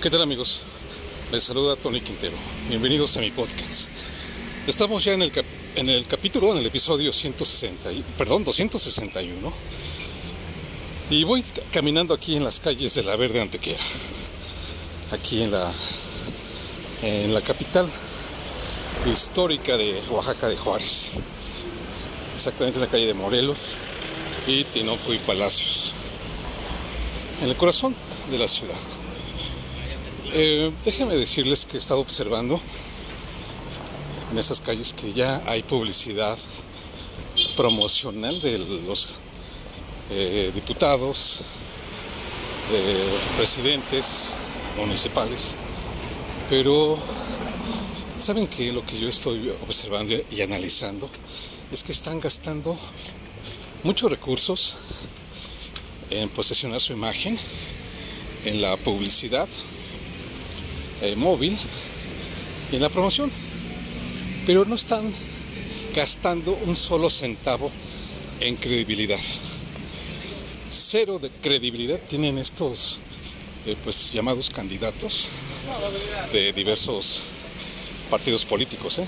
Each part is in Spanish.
¿Qué tal amigos? Les saluda Tony Quintero. Bienvenidos a mi podcast. Estamos ya en el, en el capítulo, en el episodio 160, perdón, 261. Y voy caminando aquí en las calles de la Verde Antequera. Aquí en la, en la capital histórica de Oaxaca de Juárez. Exactamente en la calle de Morelos y Tinoco y Palacios. En el corazón de la ciudad. Eh, déjenme decirles que he estado observando en esas calles que ya hay publicidad promocional de los eh, diputados, presidentes municipales, pero saben que lo que yo estoy observando y analizando es que están gastando muchos recursos en posesionar su imagen, en la publicidad eh, móvil y en la promoción. Pero no están gastando un solo centavo en credibilidad. Cero de credibilidad tienen estos eh, pues llamados candidatos de diversos partidos políticos, ¿eh?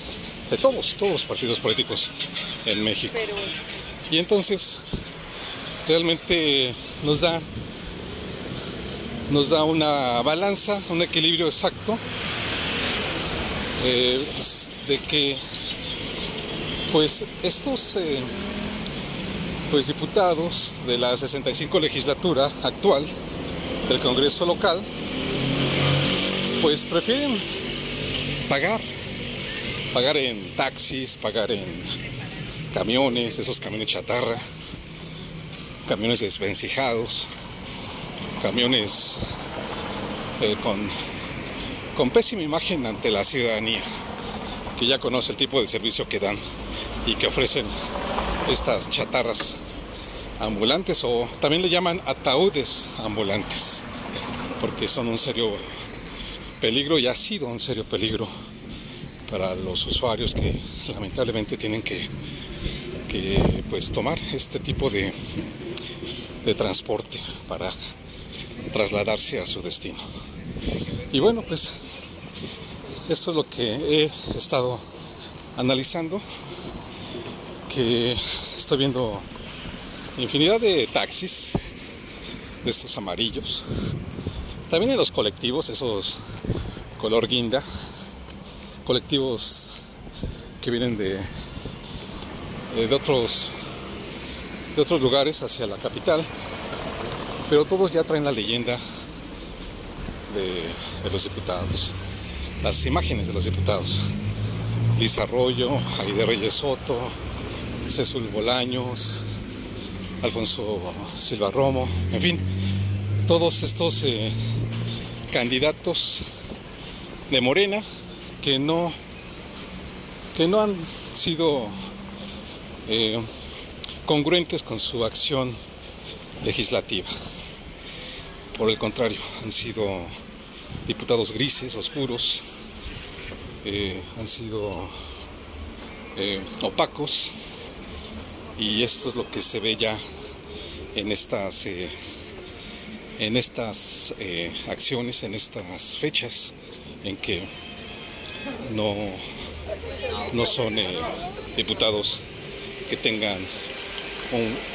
de todos, todos los partidos políticos en México. Y entonces realmente nos da nos da una balanza, un equilibrio exacto eh, de que pues estos eh, pues diputados de la 65 legislatura actual del Congreso local pues prefieren pagar pagar en taxis, pagar en camiones, esos camiones chatarra, camiones desvencijados, camiones eh, con, pésima imagen ante la ciudadanía, que ya conoce el tipo de servicio que dan y que ofrecen estas chatarras ambulantes o también le llaman ataúdes ambulantes, porque son un serio peligro y ha sido un serio peligro para los usuarios que lamentablemente tienen que, que pues tomar este tipo de, de transporte para trasladarse a su destino. Y bueno, pues eso es lo que he estado analizando, que estoy viendo infinidad de taxis, de estos amarillos, también de los colectivos, esos color guinda, colectivos que vienen de, de otros de otros lugares hacia la capital pero todos ya traen la leyenda de, los diputados, las imágenes de los diputados. Liz Arroyo, Aide Reyes Soto, Cecil Bolaños, Alfonso Silva Romo, en fin, todos estos eh, candidatos de Morena que no, que no han sido eh, congruentes con su acción legislativa. Por el contrario, han sido diputados grises, oscuros, eh, han sido eh, opacos y esto es lo que se ve ya en estas, eh, en estas acciones, en estas fechas en que no, no son diputados que tengan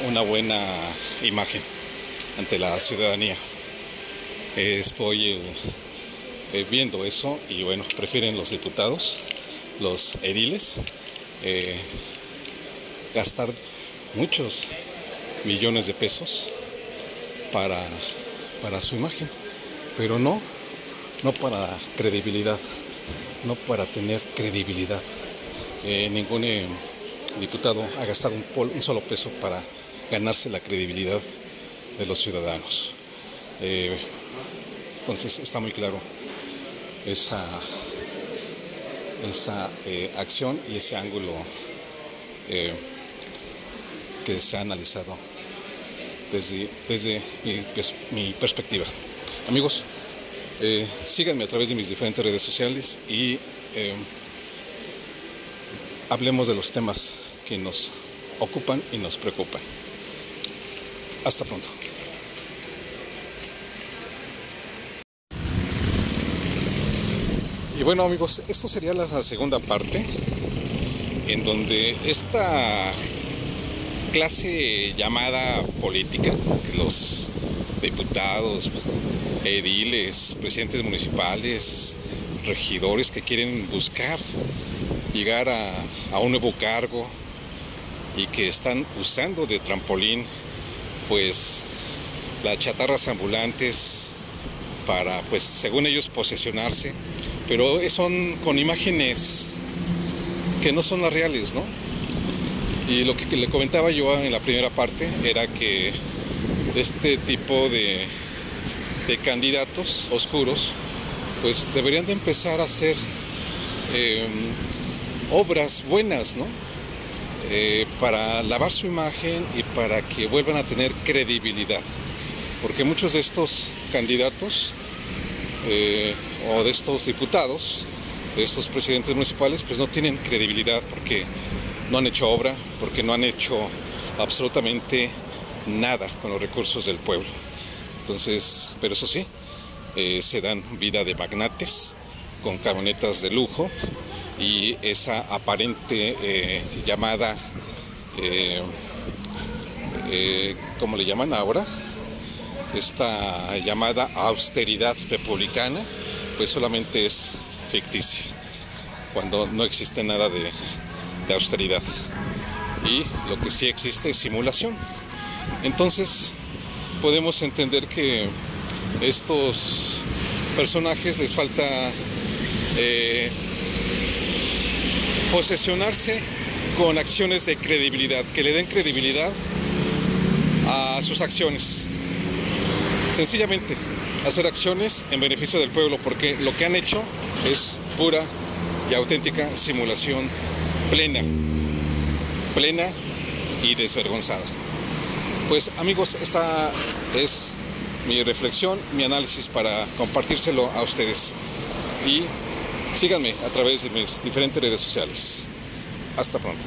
una buena imagen ante la ciudadanía estoy eh, eh, viendo eso y bueno, prefieren los diputados, los ediles, eh, gastar muchos millones de pesos para, para su imagen, pero no, no para credibilidad, no para tener credibilidad. ningún diputado ha gastado un, un, solo peso para ganarse la credibilidad de los ciudadanos. Entonces está muy claro esa, esa eh, acción y ese ángulo eh, que se ha analizado desde, desde mi, perspectiva. Amigos, eh, síganme a través de mis diferentes redes sociales y hablemos de los temas que nos ocupan y nos preocupan. Hasta pronto. Bueno amigos, esto sería la segunda parte en donde esta clase llamada política, que los diputados, ediles, presidentes municipales, regidores que quieren buscar llegar a, a un nuevo cargo y que están usando de trampolín pues las chatarras ambulantes para pues según ellos posesionarse pero son con imágenes que no son las reales, ¿no? Y lo que le comentaba yo en la primera parte era que este tipo de, de candidatos oscuros, pues deberían de empezar a hacer em, obras buenas, ¿no? Eh, para lavar su imagen y para que vuelvan a tener credibilidad. Porque muchos de estos candidatos eh, o de estos diputados, de estos presidentes municipales, pues no tienen credibilidad porque no han hecho obra, porque no han hecho absolutamente nada con los recursos del pueblo. Entonces, pero eso sí, eh, se dan vida de magnates con camionetas de lujo y esa aparente eh, llamada, eh, ¿cómo le llaman ahora? Esta llamada austeridad republicana, pues solamente es ficticia, cuando no existe nada de, austeridad. Y lo que sí existe es simulación. Entonces, podemos entender que estos personajes les falta eh, posesionarse con acciones de credibilidad, que le den credibilidad a sus acciones. Sencillamente, hacer acciones en beneficio del pueblo, porque lo que han hecho es pura y auténtica simulación plena, plena y desvergonzada. Pues amigos, esta es mi reflexión, mi análisis para compartírselo a ustedes. Y síganme a través de mis diferentes redes sociales. Hasta pronto.